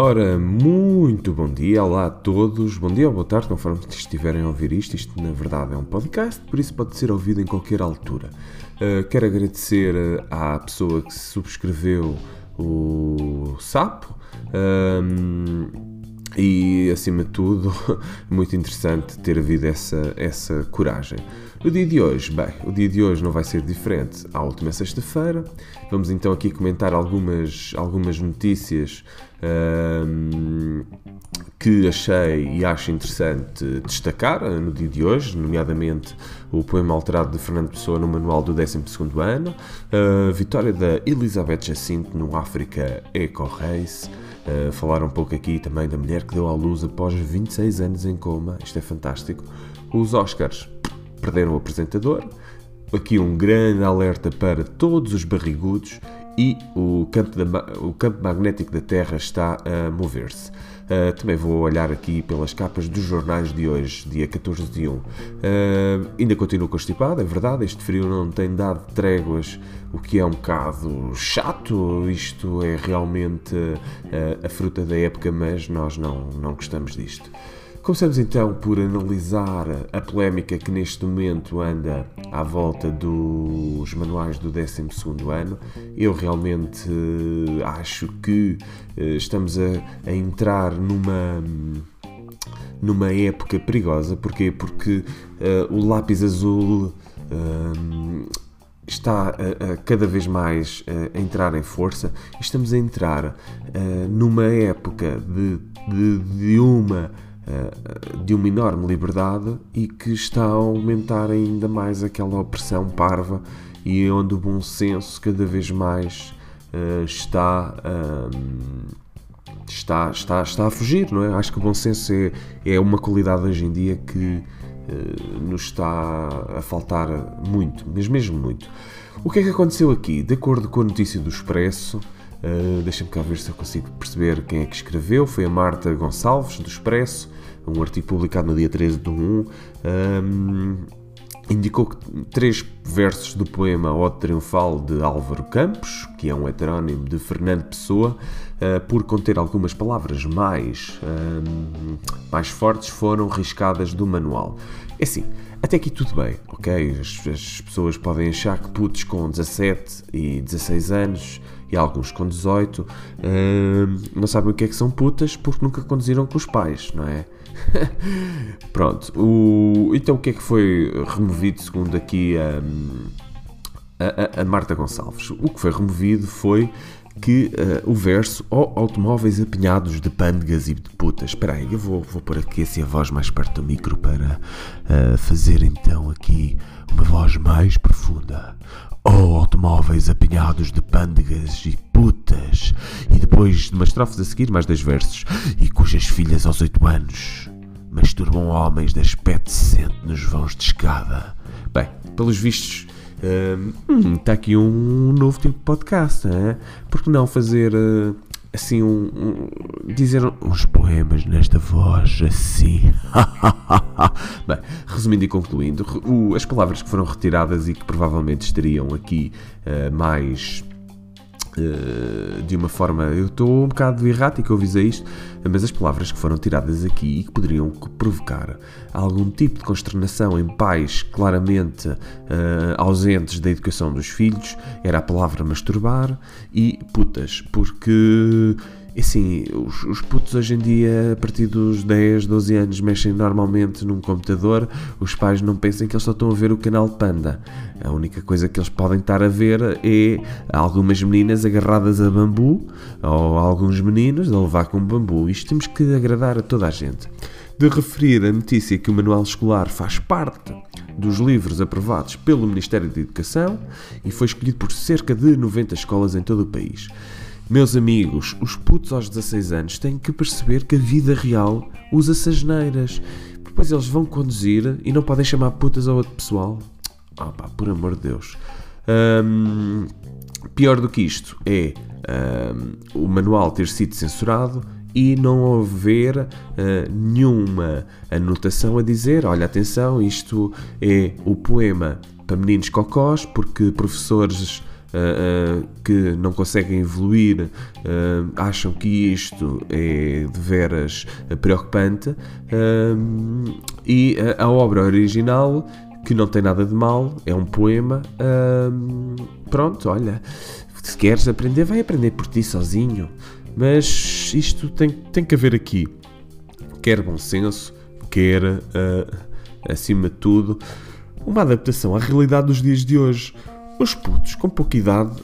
Ora, muito bom dia, olá a todos, bom dia ou boa tarde, conforme estiverem a ouvir isto. Isto, na verdade, é um podcast, por isso pode ser ouvido em qualquer altura. Uh, quero agradecer à pessoa que subscreveu o Sapo. Um, e acima de tudo, muito interessante ter havido essa, essa coragem. O dia de hoje, bem, o dia de hoje não vai ser diferente à última sexta-feira. Vamos então aqui comentar algumas, algumas notícias um, que achei e acho interessante destacar no dia de hoje, nomeadamente o poema alterado de Fernando Pessoa no manual do 12 ano, a vitória da Elizabeth Jacinto no África Eco Race. Uh, falar um pouco aqui também da mulher que deu à luz após 26 anos em coma, isto é fantástico. Os Oscars perderam o apresentador, aqui um grande alerta para todos os barrigudos e o campo, da, o campo magnético da Terra está a mover-se. Uh, também vou olhar aqui pelas capas dos jornais de hoje, dia 14 de 1. Uh, ainda continuo constipado, é verdade, este frio não tem dado tréguas, o que é um bocado chato. Isto é realmente uh, a fruta da época, mas nós não, não gostamos disto. Começamos então por analisar a polémica que neste momento anda à volta dos manuais do 12 ano. Eu realmente uh, acho que uh, estamos a, a, entrar numa numa época perigosa. Porquê? Porque uh, o lápis azul está a, a, cada vez mais a entrar em força. Estamos a entrar numa época de, de, de uma eh, de uma enorme liberdade e que está a aumentar ainda mais aquela opressão parva e onde o bom senso cada vez mais uh, está, uh, está, está, está a fugir, não é? Acho que o bom senso é, é uma qualidade hoje em dia que nos está a faltar muito, mas mesmo muito. O que é que aconteceu aqui? De acordo com a notícia do Expresso, uh, deixa-me cá ver se eu consigo perceber quem é que escreveu, foi a Marta Gonçalves, do Expresso, um artigo publicado no dia 13 de 1, um, indicou que três versos do poema Ode Triunfal de Álvaro Campos, que é um heterónimo de Fernando Pessoa, uh, por conter algumas palavras mais, um, mais fortes, foram riscadas do manual. É assim, até aqui tudo bem, ok? As, as, pessoas podem achar que putos com 17 e 16 anos e alguns com 18 uh, não sabem o que é que são putas porque nunca conduziram com os pais, não é? Pronto, o, então o que é que foi removido segundo aqui a, a, a Marta Gonçalves? O que foi removido foi que uh, o verso ou oh, automóveis apinhados de pândegas e de putas. Espera aí, eu vou, vou pôr aqui assim a voz mais perto do micro para uh, fazer então aqui uma voz mais profunda. Oh, automóveis apinhados de pândegas e putas. E depois de umas estrofes a seguir, mais dois versos. E cujas filhas aos oito anos masturbam homens de aspecto decente nos vãos de escada. Bem, pelos vistos, hum, está aqui um novo tipo de podcast, é? Por que não fazer uh, assim um, um, dizer uns poemas nesta voz assim? Bem, resumindo e concluindo, o, as palavras que foram retiradas e que provavelmente estariam aqui uh, mais eh, de uma forma. Eu estou um bocado errático, eu avisei isto, mas as palavras que foram tiradas aqui e que poderiam provocar algum tipo de consternação em pais claramente uh, ausentes da educação dos filhos era a palavra masturbar e putas, porque assim, os, os putos hoje em dia, a partir dos 10, 12 anos, mexem normalmente num computador. Os pais não pensem que eles só estão a ver o canal Panda. A única coisa que eles podem estar a ver é algumas meninas agarradas a bambu ou alguns meninos a levar com bambu. Isto temos que agradar a toda a gente. De referir a notícia que o manual escolar faz parte dos livros aprovados pelo Ministério da Educação e foi escolhido por cerca de 90 escolas em todo o país. Meus amigos, os putos aos 16 anos têm que perceber que a vida real usa-se as neiras. Depois eles vão conduzir e não podem chamar putas ao outro pessoal. Ah pá, por amor de Deus. Um, pior do que isto é um, o manual ter sido censurado e não haver uh, nenhuma anotação a dizer: olha, atenção, isto é o poema para meninos cocós, porque professores uh, uh, que não conseguem evoluir acham que isto é de veras preocupante e a, a obra original que não tem nada de mal, é um poema. pronto, olha, se queres aprender, vai aprender por ti sozinho. Mas isto tem, tem que haver aqui, quer bom senso, quer, uh, acima de tudo, uma adaptação à realidade dos dias de hoje. Os putos com pouca idade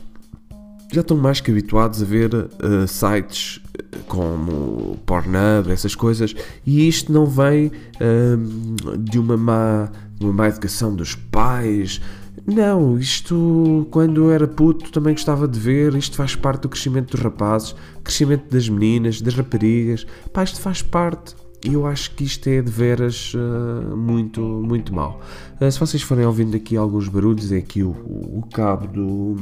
já estão mais que habituados a ver uh, sites como Pornhub, essas coisas, e isto não vem uh, de uma má, uma má educação dos pais. Não, isto quando eu era puto também gostava de ver, isto faz parte do crescimento dos rapazes, crescimento das meninas, das raparigas, pá, isto faz parte. Eu acho que isto é de veras uh, muito, muito mal. Uh, se vocês forem ouvindo aqui alguns barulhos, é aqui o, o, cabo do,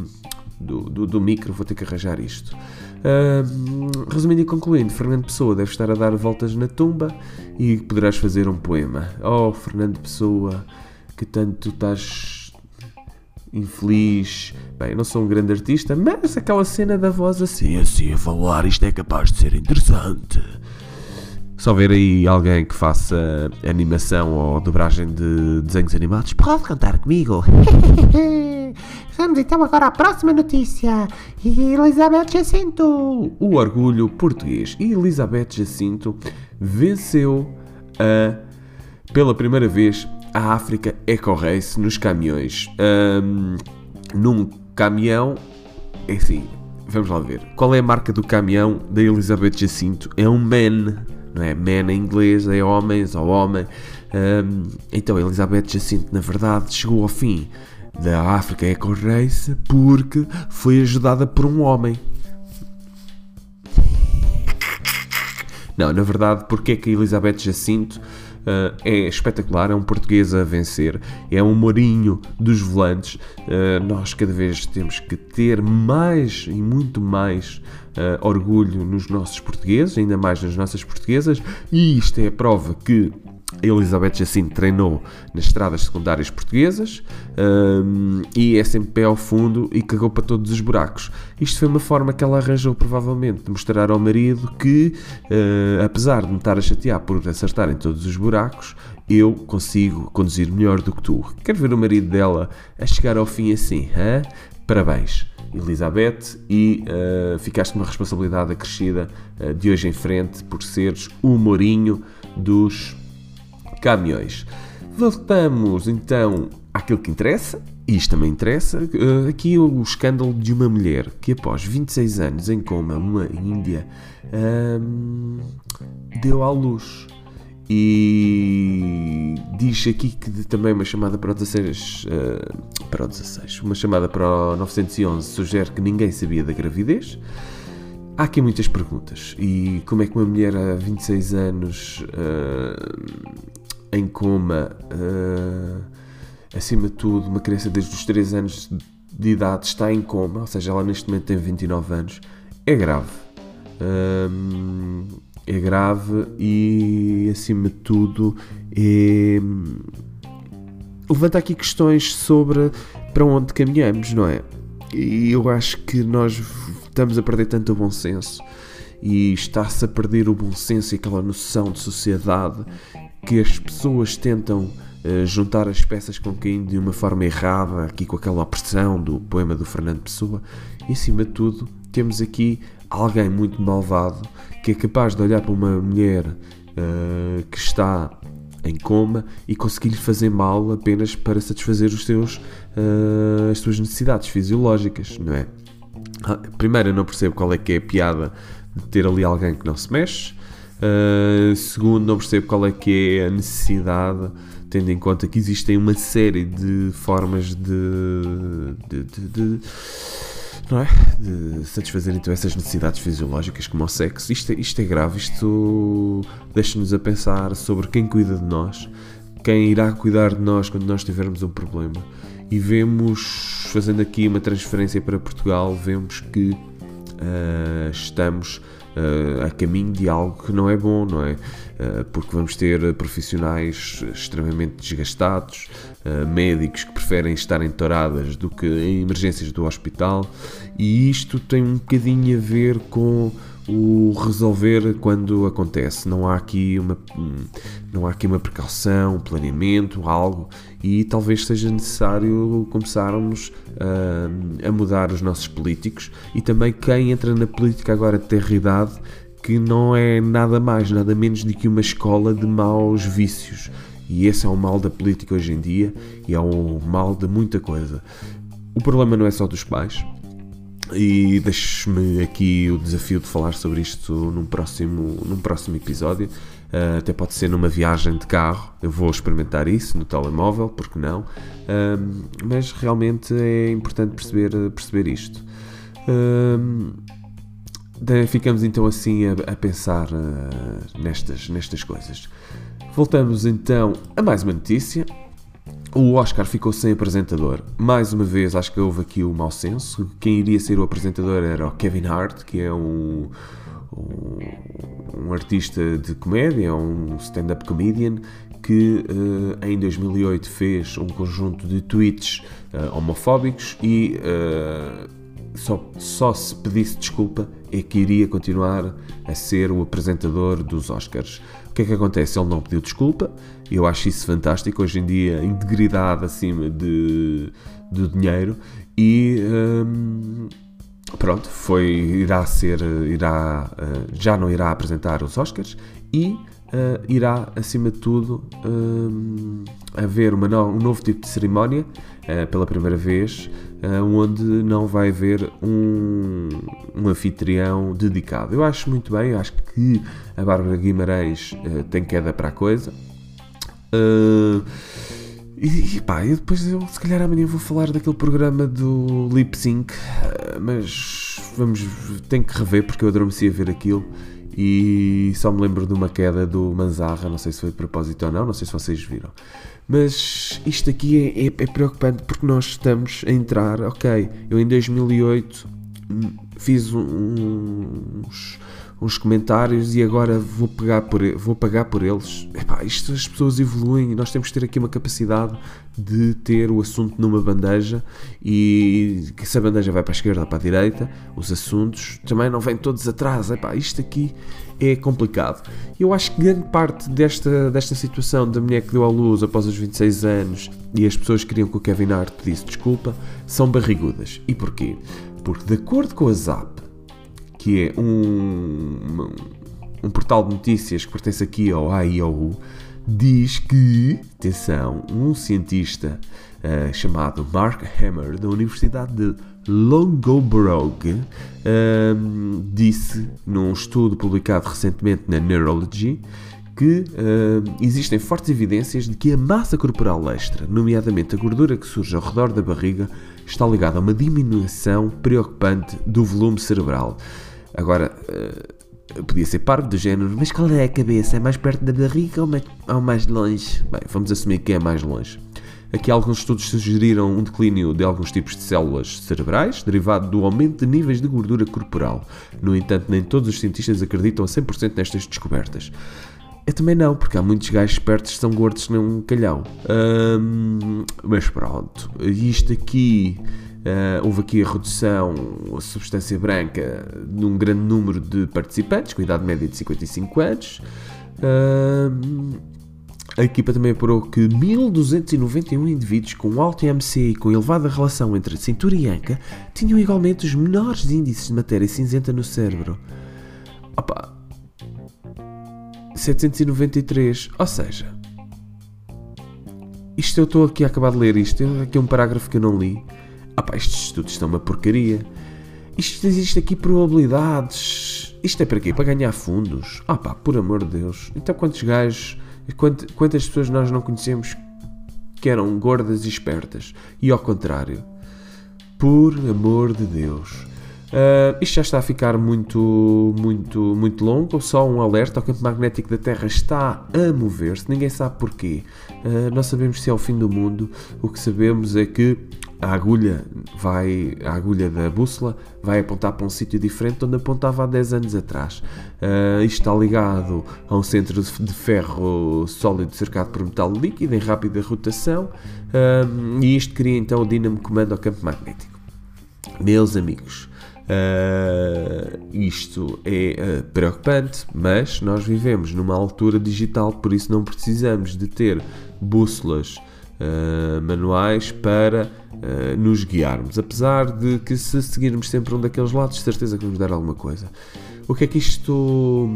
do, do, do, micro, vou ter que arranjar isto. Uh, resumindo e concluindo, Fernando Pessoa deve estar a dar voltas na tumba e poderás fazer um poema. Oh, Fernando Pessoa, que tanto estás infeliz. Bem, não sou um grande artista, mas aquela cena da voz assim, assim a falar, isto é capaz de ser interessante. Só ver aí alguém que faça animação ou dobragem de desenhos animados, pode cantar comigo. Vamos então agora à próxima notícia. Elizabeth Jacinto. O orgulho português. Elizabeth Jacinto venceu a, pela primeira vez a África Eco Race nos caminhões. Um, num caminhão, é assim, vamos lá ver. Qual é a marca do caminhão da Elizabeth Jacinto? É um MAN não é? Man em inglês é homens ou homem. Um, então, Elizabeth Jacinto, na verdade, chegou ao fim da África Eco Race porque foi ajudada por um homem. Não, na verdade, porque é que Elizabeth Jacinto uh, é espetacular, é um português a vencer, é um morinho dos volantes. Uh, nós cada vez temos que ter mais e muito mais uh, orgulho nos nossos portugueses, ainda mais nas nossas portuguesas, e isto é a prova que Elizabeth Jacinto treinou nas estradas secundárias portuguesas um, e é sempre pé ao fundo e cagou para todos os buracos. Isto foi uma forma que ela arranjou, provavelmente, de mostrar ao marido que, uh, apesar de me estar a chatear por acertar em todos os buracos, eu consigo conduzir melhor do que tu. Quero ver o marido dela a chegar ao fim assim, hein? Parabéns. Elizabeth, e uh, ficaste uma responsabilidade acrescida uh, de hoje em frente por seres o Mourinho dos caminhões. Voltamos então àquilo que interessa, e isto também interessa, uh, aqui o escândalo de uma mulher que após 26 anos em coma, uma Índia, deu à luz e diz aqui que também uma chamada para o 16, uh, para o 16, uma chamada para o 911 sugere que ninguém sabia da gravidez. Há aqui muitas perguntas. E como é que uma mulher há 26 anos uh, em coma, uh, acima de tudo, uma criança desde os 3 anos de idade está em coma, ou seja, ela neste momento tem 29 anos, é grave. Uh, é grave e, acima de tudo, é... levanta aqui questões sobre para onde caminhamos, não é? E eu acho que nós estamos a perder tanto o bom senso e está-se a perder o bom senso e aquela noção de sociedade que as pessoas tentam uh, juntar as peças com quem de uma forma errada, aqui com aquela opressão do poema do Fernando Pessoa, e acima de tudo temos aqui alguém muito malvado que é capaz de olhar para uma mulher uh, que está em coma e conseguir-lhe fazer mal apenas para satisfazer os seus, uh, as suas necessidades fisiológicas, não é? Ah, primeiro, eu não percebo qual é que é a piada de ter ali alguém que não se mexe. Uh, segundo, não percebo qual é que é a necessidade, tendo em conta que existem uma série de formas de, de, de, de não é? De satisfazer então essas necessidades fisiológicas como o sexo. Isto é, isto é grave, isto deixa-nos a pensar sobre quem cuida de nós, quem irá cuidar de nós quando nós tivermos um problema. E vemos, fazendo aqui uma transferência para Portugal, vemos que uh, estamos uh, a caminho de algo que não é bom, não é? Uh, porque vamos ter profissionais extremamente desgastados, uh, médicos que preferem estar em touradas do que em emergências do hospital, e isto tem um bocadinho a ver com o resolver quando acontece. Não há aqui uma, não há aqui uma precaução, um planeamento, algo, e talvez seja necessário começarmos a, a mudar os nossos políticos e também quem entra na política agora de ter idade que não é nada mais, nada menos do que uma escola de maus vícios. E esse é o mal da política hoje em dia e é o mal de muita coisa. O problema não é só dos pais, e deixo-me aqui o desafio de falar sobre isto num próximo, num próximo episódio. Uh, até pode ser numa viagem de carro, eu vou experimentar isso no telemóvel, porque não? Uh, mas realmente é importante perceber, perceber isto. Uh, ficamos então assim a, a pensar nestas, nestas coisas. Voltamos então a mais uma notícia. O Oscar ficou sem apresentador. Mais uma vez, acho que houve aqui o mau senso. Quem iria ser o apresentador era o Kevin Hart, que é um, um, um artista de comédia, um stand-up comedian, que uh, em 2008 fez um conjunto de tweets uh, homofóbicos e uh, só, só se pedisse desculpa é que iria continuar a ser o apresentador dos Oscars. O que é que acontece? Ele não pediu desculpa, eu acho isso fantástico. Hoje em dia, integridade acima de, de dinheiro e. Hum, pronto, foi, irá ser, irá, uh, já não irá apresentar os Oscars e uh, irá, acima de tudo, uh, haver uma no, um novo tipo de cerimónia uh, pela primeira vez, onde não vai haver um, um, anfitrião dedicado. Eu acho muito bem, acho que a Bárbara Guimarães tem queda para a coisa. E, e pá, eu depois eu se calhar amanhã vou falar daquele programa do Lip Sync, mas vamos, tenho que rever porque eu adormeci a ver aquilo e só me lembro de uma queda do Manzarra, não sei se foi de propósito ou não, não sei se vocês viram. Mas isto aqui é, é, é preocupante porque nós estamos a entrar, ok, eu em 2008 hum, fiz uns, uns comentários e agora vou, pegar por, vou pagar por eles. Epá, isto, as pessoas evoluem e nós temos que ter aqui uma capacidade de ter o assunto numa bandeja e que se a bandeja vai para a esquerda ou para a direita, os assuntos também não vêm todos atrás. Epá, isto aqui é complicado. Eu acho que grande parte desta, desta situação da mulher que deu à luz após os 26 anos e as pessoas que queriam que o Kevin Hart pedisse desculpa são barrigudas. E porquê? Porque de acordo com a ZAP, que é um, um portal de notícias que pertence aqui ao AIOU, diz que, atenção, um cientista uh, chamado Mark Hammer, da Universidade de Longobrook, uh, disse num estudo publicado recentemente na Neurology que uh, existem fortes evidências de que a massa corporal extra, nomeadamente a gordura que surge ao redor da barriga, está ligada a uma diminuição preocupante do volume cerebral. Agora, uh, podia ser parvo do género, mas qual é a cabeça? É mais perto da barriga ou mais, ou mais longe? Bem, vamos assumir que é mais longe. Aqui alguns estudos sugeriram um declínio de alguns tipos de células cerebrais, derivado do aumento de níveis de gordura corporal. No entanto, nem todos os cientistas acreditam a 100% nestas descobertas. Eu também não, porque há muitos gajos espertos que são gordos nem um calhau. mas pronto, isto aqui Uh, houve aqui a redução, a substância branca, num grande número de participantes, com idade média de 55 anos. Uh, a equipa também apurou que 1291 indivíduos com alto IMC e com elevada relação entre cintura e anca tinham igualmente os menores índices de matéria cinzenta no cérebro. Opa! 793, ou seja, isto eu estou aqui a acabar de ler isto, aqui é um parágrafo que eu não li. Ah pá, estes estudos estão uma porcaria. Isto existe aqui probabilidades. Isto é para quê? Para ganhar fundos? Ah pá, por amor de Deus. Então quantos gajos, quantas pessoas nós não conhecemos que eram gordas e espertas? E ao contrário. Por amor de Deus. Uh, isto já está a ficar muito, muito, muito longo. Só um alerta: o campo magnético da Terra está a mover-se. Ninguém sabe porquê. Uh, não sabemos se é o fim do mundo. O que sabemos é que a agulha vai, a agulha da bússola vai apontar para um sítio diferente onde apontava há 10 anos atrás. Uh, isto está ligado a um centro de ferro sólido cercado por metal líquido em rápida rotação uh, e isto cria então o dínamo comando ao campo magnético. Meus amigos, Uh, isto é uh, preocupante, mas nós vivemos numa altura digital, por isso não precisamos de ter bússolas uh, manuais para nos guiarmos. Apesar de que, se seguirmos sempre um daqueles lados, certeza que vamos dar alguma coisa. O que é que isto,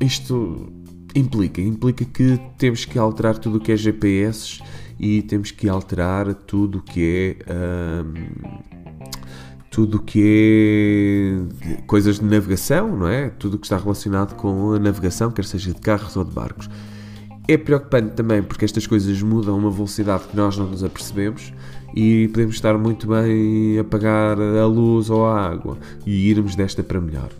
isto implica? Implica que temos que alterar tudo o que é GPS e temos que alterar tudo o que é tudo que é coisas de navegação, não é? Tudo que está relacionado com a navegação, quer seja de carros ou de barcos. É preocupante também porque estas coisas mudam a uma velocidade que nós não nos apercebemos e podemos estar muito bem a apagar a luz ou a água e irmos desta para melhor.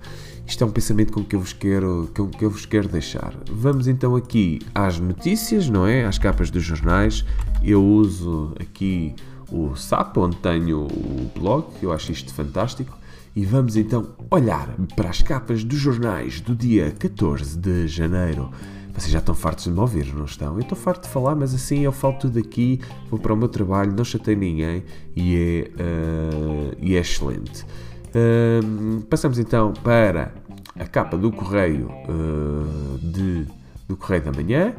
Isto é um pensamento com que eu vos quero, com que eu vos quero deixar. Vamos então aqui às notícias, não é? Às capas dos jornais. Eu uso aqui o SAP, onde tenho o blog, eu acho isto fantástico. E vamos então olhar para as capas dos jornais do dia 14 de janeiro. Vocês já estão fartos de me ouvir, não estão? Eu estou farto de falar, mas assim eu falo tudo aqui, vou para o meu trabalho, não chatei ninguém e é, uh, e é excelente. Uh, passamos então para a capa do Correio uh, de, do Correio da Manhã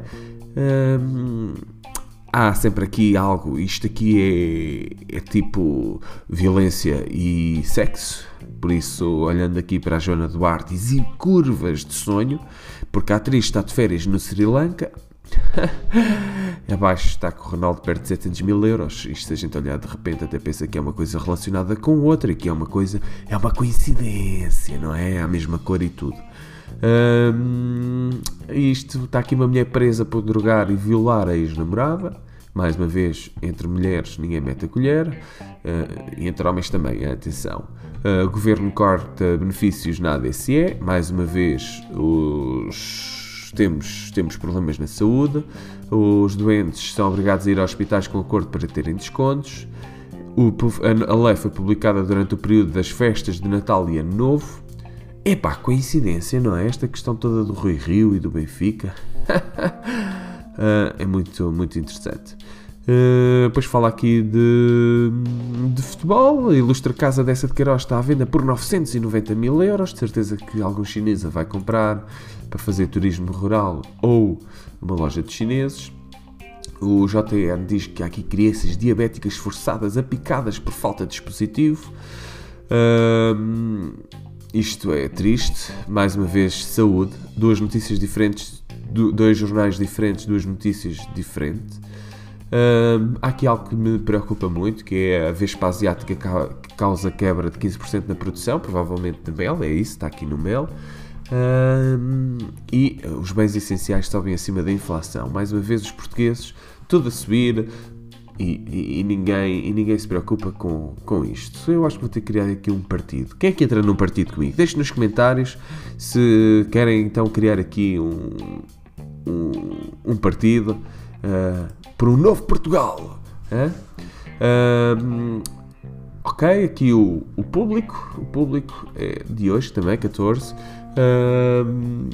há sempre aqui algo, isto aqui é, é tipo violência e sexo, por isso, olhando aqui para a Joana Duarte, e curvas de sonho, porque a atriz está de férias no Sri Lanka, abaixo está com o Ronaldo perto de 700 mil euros. Isto se a gente olhar de repente até pensa que é uma coisa relacionada com outra que é uma coisa, é uma coincidência, não é? É a mesma cor e tudo. Isto está aqui uma mulher presa por drogar e violar a ex-namorada. Mais uma vez, entre mulheres ninguém mete a colher, uh, e entre homens também, atenção. Uh, o governo corta benefícios na ADCE, mais uma vez os, temos, temos problemas na saúde, os doentes são obrigados a ir aos hospitais com acordo para terem descontos. O, a lei foi publicada durante o período das festas de Natal e Ano Novo. Epá, coincidência, não é? Esta questão toda do Rui Rio e do Benfica. uh, é muito, muito interessante. Uh, depois fala aqui de, de futebol. A ilustre casa dessa de Queiroz está à venda por 990 mil euros. De certeza que algum chinesa vai comprar para fazer turismo rural ou uma loja de chineses. O JN diz que há aqui crianças diabéticas forçadas a picadas por falta de dispositivo. Uh, isto é triste. Mais uma vez, saúde. Duas notícias diferentes, dois jornais diferentes, duas notícias diferentes. Há aqui algo que me preocupa muito, que é a Vespa Asiática que causa quebra de 15% na produção, provavelmente de mel, é isso, está aqui no mel. E os bens essenciais sobem acima da inflação. Mais uma vez, os portugueses, tudo a subir, e, e, e, ninguém, e ninguém se preocupa com, com isto. Eu acho que vou ter criar aqui um partido. Quem é que entra num partido comigo? Deixem nos comentários se querem então criar aqui um, um, um partido uh, por um novo Portugal. Uh, ok, aqui o, o público. O público é de hoje também, 14. Uh,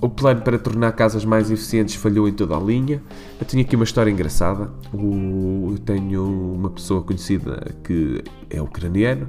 o plano para tornar casas mais eficientes falhou em toda a linha. Eu tenho aqui uma história engraçada. eu tenho uma pessoa conhecida que é ucraniano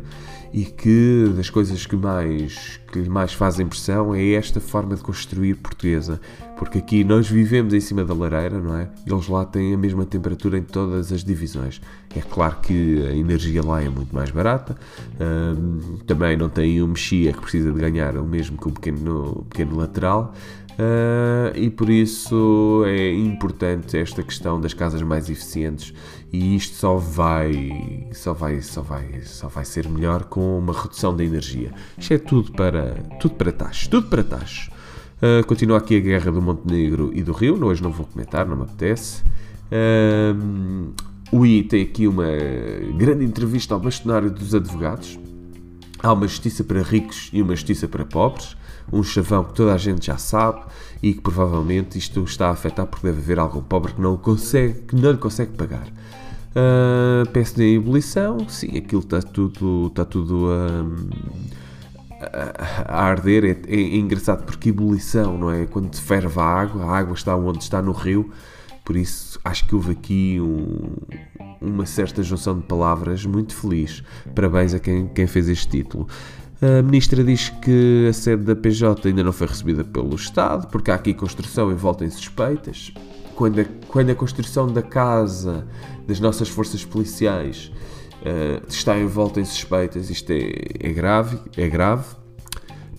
e que das coisas que mais que lhe mais faz impressão é esta forma de construir portuguesa, porque aqui nós vivemos em cima da lareira, não é? Eles lá têm a mesma temperatura em todas as divisões. É claro que a energia lá é muito mais barata, hum, também não tem um mexia que precisa de ganhar o mesmo que um pequeno, pequeno lateral, Uh, e por isso é importante esta questão das casas mais eficientes. E isto só vai só vai só vai só vai ser melhor com uma redução da energia. Isto é tudo para tudo para taxas tudo para taxas uh, continua aqui a guerra do Montenegro e do Rio hoje não vou comentar não me apetece. Uh, o I tem aqui uma grande entrevista ao bastonário dos advogados. Há uma justiça para ricos e uma justiça para pobres um chavão que toda a gente já sabe e que provavelmente isto está a afetar porque deve haver algum pobre que não, consegue, que não lhe consegue pagar. Uh, PSD em ebulição, sim, aquilo está tudo, está tudo a, a arder. É, é, engraçado porque ebulição, não é? Quando ferve a água, a água está onde está no rio, por isso acho que houve aqui um, uma certa junção de palavras muito feliz. Parabéns a quem, quem fez este título. A ministra diz que a sede da PJ ainda não foi recebida pelo Estado, porque há aqui construção envolta em suspeitas. Quando a, quando a construção da casa das nossas forças policiais uh, está envolta em suspeitas, isto é, é grave, é grave.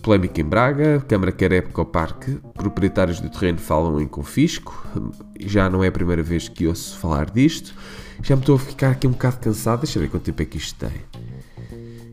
Polémica em Braga, Câmara quer época ao parque, proprietários do terreno falam em confisco, já não é a primeira vez que ouço falar disto. Já me estou a ficar aqui um bocado cansado, deixa ver quanto tempo é que isto tem.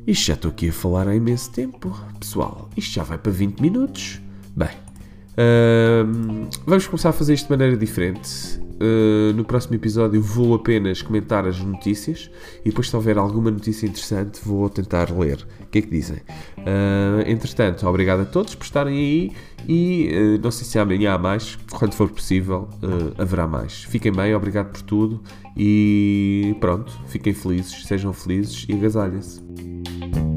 Isto já estou aqui a falar há imenso tempo. Pessoal, isto já vai para 20 minutos. Bem, uh, vamos começar a fazer isto de maneira diferente. Uh, no próximo episódio vou apenas comentar as notícias e depois, se houver alguma notícia interessante, vou tentar ler. O que é que dizem? Uh, entretanto, obrigado a todos por estarem aí e uh, não sei se amanhã há mais, quando for possível, haverá mais. Fiquem bem, obrigado por tudo e pronto, fiquem felizes, sejam felizes e agasalhem-se.